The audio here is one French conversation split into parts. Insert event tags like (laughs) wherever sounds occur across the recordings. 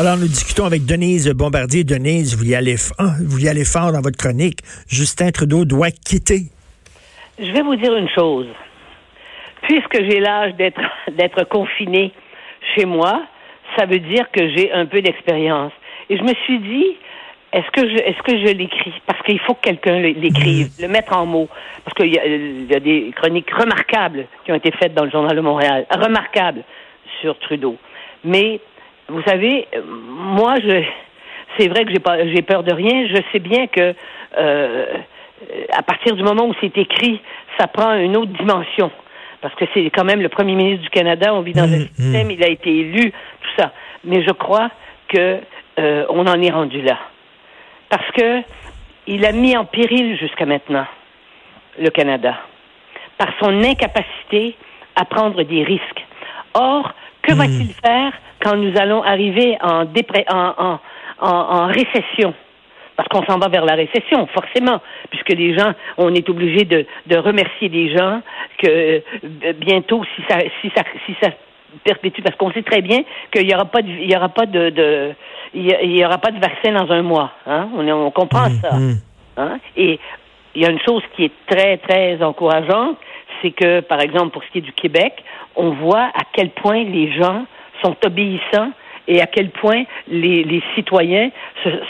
Alors, nous discutons avec Denise Bombardier. Denise, vous y allez, vous y allez fort dans votre chronique. Justin Trudeau doit quitter. Je vais vous dire une chose puisque j'ai l'âge d'être d'être confiné chez moi, ça veut dire que j'ai un peu d'expérience. Et je me suis dit, est-ce que je est-ce que je l'écris? Parce qu'il faut que quelqu'un l'écrive, mm. le mettre en mots. Parce qu'il y, y, a des chroniques remarquables qui ont été faites dans le Journal de Montréal, remarquables sur Trudeau. Mais vous savez, moi, je c'est vrai que j'ai pas j'ai peur de rien. Je sais bien que euh, à partir du moment où c'est écrit, ça prend une autre dimension parce que c'est quand même le premier ministre du Canada, on vit dans un mmh, système, mmh. il a été élu, tout ça. Mais je crois que euh, on en est rendu là. Parce que il a mis en péril jusqu'à maintenant le Canada par son incapacité à prendre des risques. Or, que mmh. va-t-il faire quand nous allons arriver en, en, en, en récession? parce qu'on s'en va vers la récession, forcément, puisque les gens, on est obligé de, de remercier des gens que euh, bientôt, si ça, si ça, si ça perpétue, parce qu'on sait très bien qu'il n'y aura pas de, il y aura pas de, de il y aura pas de vaccin dans un mois, hein? On, on comprend mmh, ça, mmh. hein? Et il y a une chose qui est très très encourageante, c'est que, par exemple, pour ce qui est du Québec, on voit à quel point les gens sont obéissants et à quel point les, les citoyens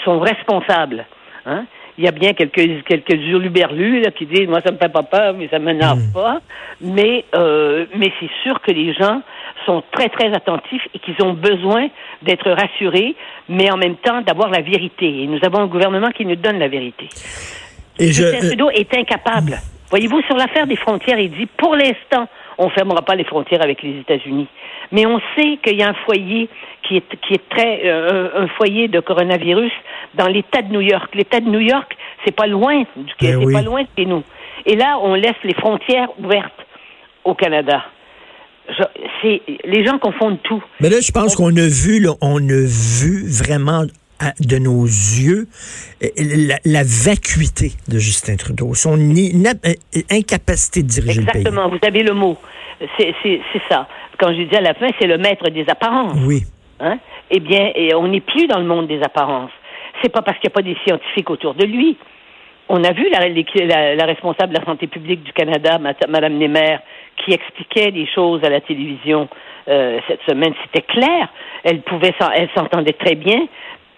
sont responsables. Hein? Il y a bien quelques quelques hurluberlus là, qui disent moi ça me fait pas peur mais ça m'énerve mmh. pas mais euh, mais c'est sûr que les gens sont très très attentifs et qu'ils ont besoin d'être rassurés mais en même temps d'avoir la vérité et nous avons un gouvernement qui nous donne la vérité. Et je, Justin Trudeau est incapable. Voyez-vous sur l'affaire des frontières il dit pour l'instant on ne fermera pas les frontières avec les États-Unis. Mais on sait qu'il y a un foyer qui est, qui est très euh, un foyer de coronavirus dans l'État de New York. L'État de New York, c'est pas loin du eh c'est pas loin de chez nous. Et là, on laisse les frontières ouvertes au Canada. c'est les gens confondent tout. Mais là, je pense qu'on a vu, on a vu vraiment de nos yeux la, la, vacuité de Justin Trudeau, son euh, incapacité de diriger le pays. Exactement, vous avez le mot. C'est ça. Quand je dis à la fin, c'est le maître des apparences. Oui. Hein? Eh bien, et on n'est plus dans le monde des apparences. C'est pas parce qu'il n'y a pas des scientifiques autour de lui. On a vu la, la, la, responsable de la santé publique du Canada, Mme Nemer, qui expliquait des choses à la télévision euh, cette semaine. C'était clair. Elle pouvait, elle s'entendait très bien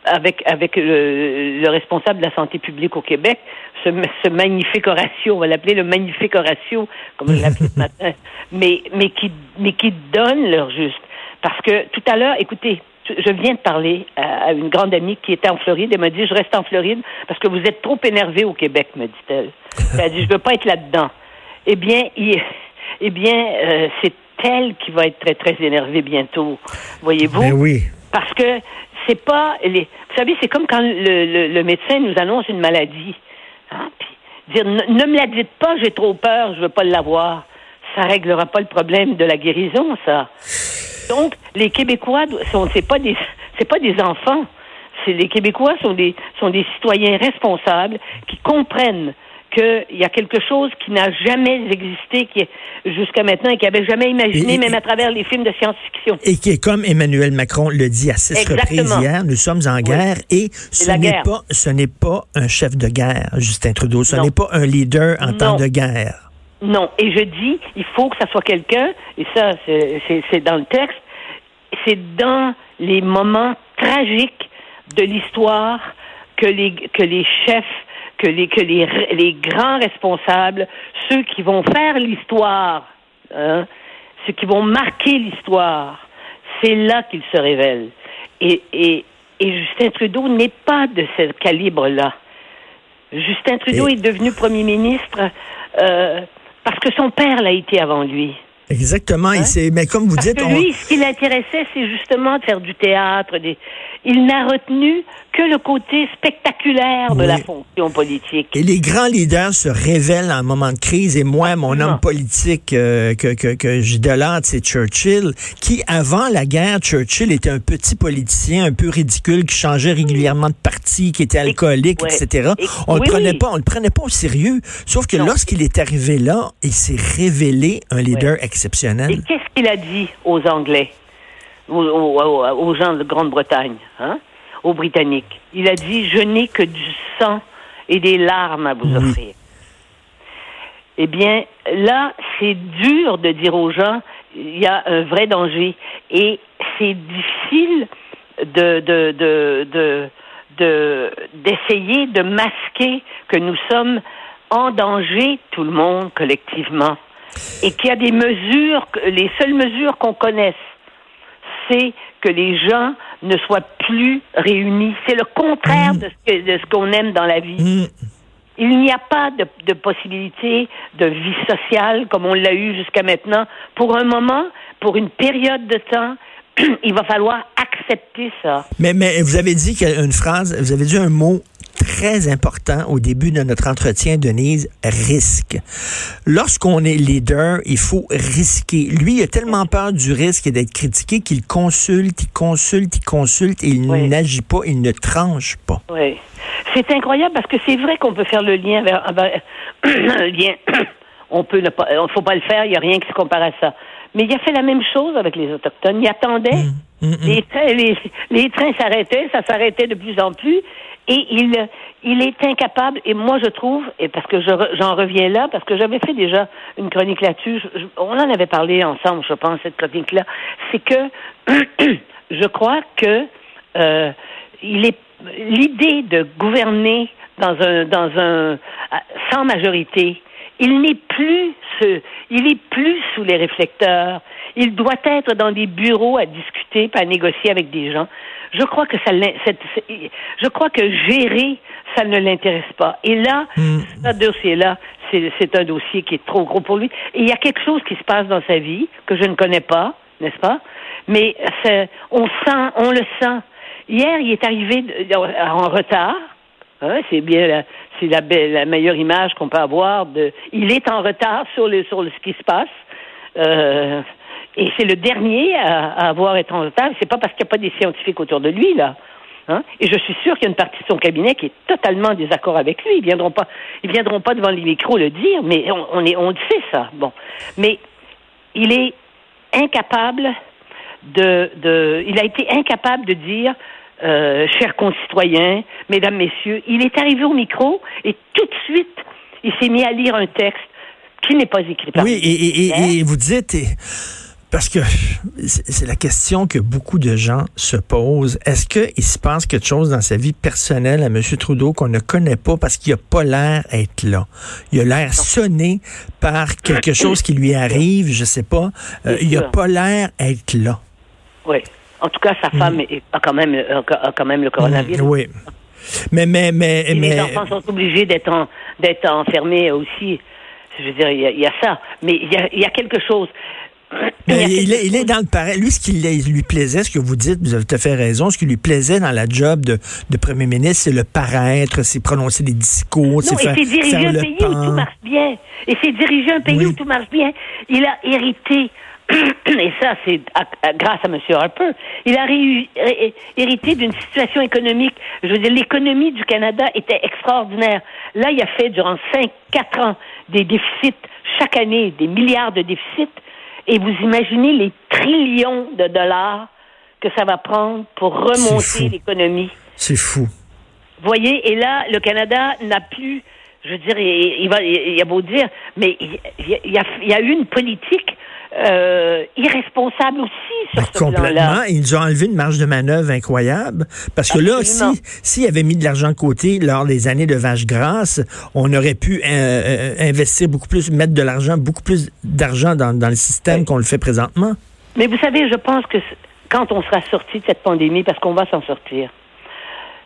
avec avec le, le, responsable de la santé publique au Québec, ce, ce magnifique Horatio, on va l'appeler le magnifique Horatio, comme je l'appelle ce matin, (laughs) mais mais qui mais qui donne leur juste. Parce que tout à l'heure, écoutez, je viens de parler à une grande amie qui était en Floride. Elle m'a dit, je reste en Floride parce que vous êtes trop énervé au Québec, me dit-elle. (laughs) Elle a dit, je veux pas être là-dedans. Eh bien, il, eh bien, euh, c'est elle qui va être très, très énervée bientôt. Voyez-vous? Ben oui. Parce que c'est pas. Vous savez, c'est comme quand le, le, médecin nous annonce une maladie. Hein? Puis, dire, ne, me la dites pas, j'ai trop peur, je veux pas l'avoir. Ça réglera pas le problème de la guérison, ça. Donc, les Québécois sont, c'est pas des, c'est pas des enfants. Les Québécois sont des, sont des citoyens responsables qui comprennent qu'il y a quelque chose qui n'a jamais existé jusqu'à maintenant et qui n'avait jamais imaginé, même à travers les films de science-fiction. Et qui est comme Emmanuel Macron le dit à six reprises hier, nous sommes en guerre et ce n'est pas ce n'est pas un chef de guerre, Justin Trudeau, ce n'est pas un leader en temps de guerre. Non, et je dis, il faut que ça soit quelqu'un, et ça, c'est dans le texte, c'est dans les moments tragiques de l'histoire que les, que les chefs, que les, que les, les grands responsables, ceux qui vont faire l'histoire, hein, ceux qui vont marquer l'histoire, c'est là qu'ils se révèlent. Et, et, et Justin Trudeau n'est pas de ce calibre-là. Justin Trudeau est devenu premier ministre euh, parce que son père l'a été avant lui. Exactement. Hein? mais comme vous dites, lui, ce qui l'intéressait, c'est justement de faire du théâtre. Des... il n'a retenu que le côté spectaculaire de la fonction politique. Et les grands leaders se révèlent en moment de crise. Et moi, mon homme politique euh, que, que, que j'idolâtre, c'est Churchill, qui, avant la guerre, Churchill était un petit politicien un peu ridicule, qui changeait régulièrement de parti, qui était alcoolique, etc. on ne le prenait pas, on le prenait pas au sérieux. Sauf que lorsqu'il est arrivé là, il s'est révélé un leader exceptionnel. Et qu'est-ce qu'il a dit aux Anglais, aux, aux gens de Grande-Bretagne, hein? aux Britanniques. Il a dit Je n'ai que du sang et des larmes à vous offrir. Eh bien, là, c'est dur de dire aux gens il y a un vrai danger. Et c'est difficile de, de, de, de, d'essayer de masquer que nous sommes en danger, tout le monde, collectivement. Et qu'il y a des mesures, les seules mesures qu'on connaisse, que les gens ne soient plus réunis. C'est le contraire mm. de ce, qu'on aime dans la vie. Mm. Il n'y a pas de, de, possibilité de vie sociale comme on l'a eu jusqu'à maintenant. Pour un moment, pour une période de temps, (clears throat) il va falloir accepter ça. Mais, mais vous avez dit une phrase, vous avez dit un mot très important au début de notre entretien, Denise, risque. Lorsqu'on est leader, il faut risquer. Lui, il a tellement peur du risque et d'être critiqué qu'il consulte, il consulte, il consulte et il n'agit pas, il ne tranche pas. Oui. C'est incroyable parce que c'est vrai qu'on peut faire le lien vers, (coughs) un lien. (coughs) On peut ne pas, il faut pas le faire, il n'y a rien qui se compare à ça. Mais il a fait la même chose avec les Autochtones. Il attendait. Mmh, mmh, mmh. Les, trains, les trains s'arrêtaient, ça s'arrêtait de plus en plus. Et il, il est incapable, et moi je trouve, et parce que j'en reviens là, parce que j'avais fait déjà une chronique là-dessus, on en avait parlé ensemble, je pense, cette chronique-là, c'est que (clears throat) je crois que euh, il est l'idée de gouverner dans un dans un sans majorité, il n'est plus ce, il est plus sous les réflecteurs. Il doit être dans des bureaux à discuter, à négocier avec des gens. Je crois que ça, je crois que gérer, ça ne l'intéresse pas. Et là, hmm. ce dossier-là, c'est un dossier qui est trop gros pour lui. Et il y a quelque chose qui se passe dans sa vie que je ne connais pas, n'est-ce pas? Mais on sent, on le sent. Hier, il est arrivé en retard. Hein, c'est bien, c'est la, la, meilleure image qu'on peut avoir. De, il est en retard sur le sur ce qui se passe. Euh, et c'est le dernier à, avoir été en retard. C'est pas parce qu'il n'y a pas des scientifiques autour de lui, là. Hein? Et je suis sûr qu'il y a une partie de son cabinet qui est totalement en désaccord avec lui. Ils viendront pas, ils viendront pas devant les micros le dire, mais on, on est, on le sait ça. Bon, mais il est incapable de, de, il a été incapable de dire, euh, chers concitoyens, mesdames, messieurs, il est arrivé au micro et tout de suite, il s'est mis à lire un texte qui n'est pas écrit par Oui, et, et, et, vous dites. Parce que c'est la question que beaucoup de gens se posent. Est-ce qu'il se passe quelque chose dans sa vie personnelle à M. Trudeau qu'on ne connaît pas parce qu'il n'a pas l'air d'être là? Il a l'air sonné par quelque chose qui lui arrive, je sais pas. Euh, il n'a pas l'air d'être là. Oui. En tout cas, sa mm. femme a, quand même, a quand même le coronavirus. Mm, oui. Mais, mais, mais, mais... Les enfants sont obligés d'être enfermés aussi. Je veux dire, il y, a, ça. Mais il y a, il y a quelque chose. Mais il, est, il, est, dans le pareil. Lui, ce qui lui plaisait, ce que vous dites, vous avez tout à fait raison, ce qui lui plaisait dans la job de, de premier ministre, c'est le paraître, c'est prononcer des discours, c'est faire, diriger un pays où tout marche bien. Et c'est diriger un pays où tout marche bien. Il a hérité (clears throat) et ça, c'est grâce à M. Harper, il a hérité d'une situation économique. Je veux dire, l'économie du Canada était extraordinaire. Là, il a fait durant cinq, quatre ans des déficits chaque année, des milliards de déficits. Et vous imaginez les trillions de dollars que ça va prendre pour remonter l'économie. C'est fou. Vous voyez, et là, le Canada n'a plus, je veux dire, il, va, il, a beau dire, mais il, il, y a, il y a eu une politique euh, irresponsable aussi sur ben, ce Complètement. Ils ont enlevé une marge de manœuvre incroyable. Parce que là, si s'ils avaient mis de l'argent de côté lors des années de vache grasse, on aurait pu euh, euh, investir beaucoup plus, mettre de l'argent, beaucoup plus d'argent dans, le système qu'on le fait présentement. Mais vous savez, je pense que quand on sera sorti de cette pandémie, parce qu'on va s'en sortir,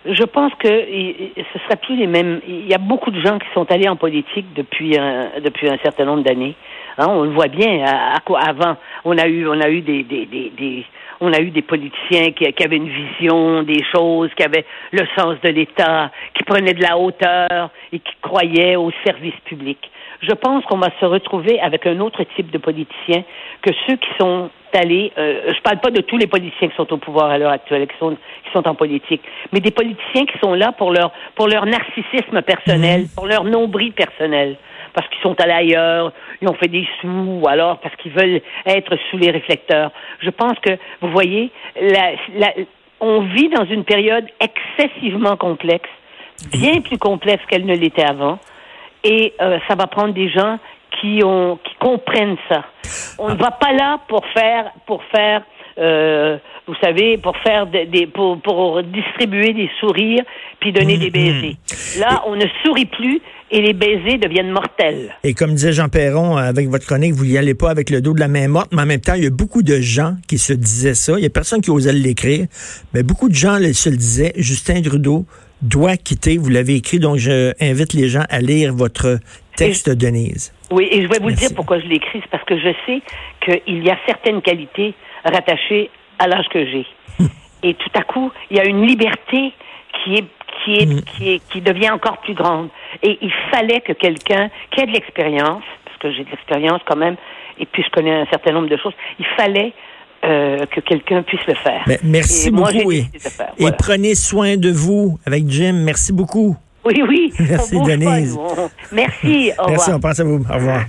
je pense que ce serait plus les mêmes. Il y a beaucoup de gens qui sont allés en politique depuis un, depuis un certain nombre d'années. Hein, on le voit bien. À, avant, on a eu, on a eu des, on a eu des politiciens qui, avaient une vision des choses, qui avaient le sens de l'État, qui prenaient de la hauteur et qui croyaient au service public. Je pense qu'on va se retrouver avec un autre type de politiciens que ceux qui sont allés. Euh, je parle pas de tous les politiciens qui sont au pouvoir à l'heure actuelle, qui sont qui sont en politique, mais des politiciens qui sont là pour leur pour leur narcissisme personnel, mmh. pour leur nombril personnel parce qu'ils sont allés ailleurs, ils ont fait des sous, ou alors parce qu'ils veulent être sous les réflecteurs. Je pense que, vous voyez, la, la, on vit dans une période excessivement complexe, bien plus complexe qu'elle ne l'était avant, et euh, ça va prendre des gens qui ont qui comprennent ça. On ne va pas là pour faire pour faire euh, vous savez, pour faire des, pour, pour distribuer des sourires puis donner des mm-hmm. baisers. Là, on ne sourit plus et les baisers deviennent mortels. Et comme disait Jean Perron avec votre chronique, vous n'y allez pas avec le dos de la main morte, mais en même temps, il y a beaucoup de gens qui se disaient ça. Il y a personne qui osait l'écrire, mais beaucoup de gens se le disaient. Justin Trudeau doit quitter. Vous l'avez écrit, donc je invite les gens à lire votre texte, Denise. Oui, et je vais vous le dire pourquoi je l'écris. C'est parce que je sais qu'il y a certaines qualités rattachées à l'âge que j'ai. (laughs) et tout à coup, il y a une liberté qui est qui est, mm. qui est qui devient encore plus grande. Et il fallait que quelqu'un qui ait de l'expérience, parce que j'ai de l'expérience quand même, et puis je connais un certain nombre de choses, il fallait euh, que quelqu'un puisse le faire. merci beaucoup. et, et, prenez soin de vous avec Jim. Merci beaucoup. Oui, oui. (laughs) Merci, Denise. Merci. Au Merci, on passe à vous. Au revoir.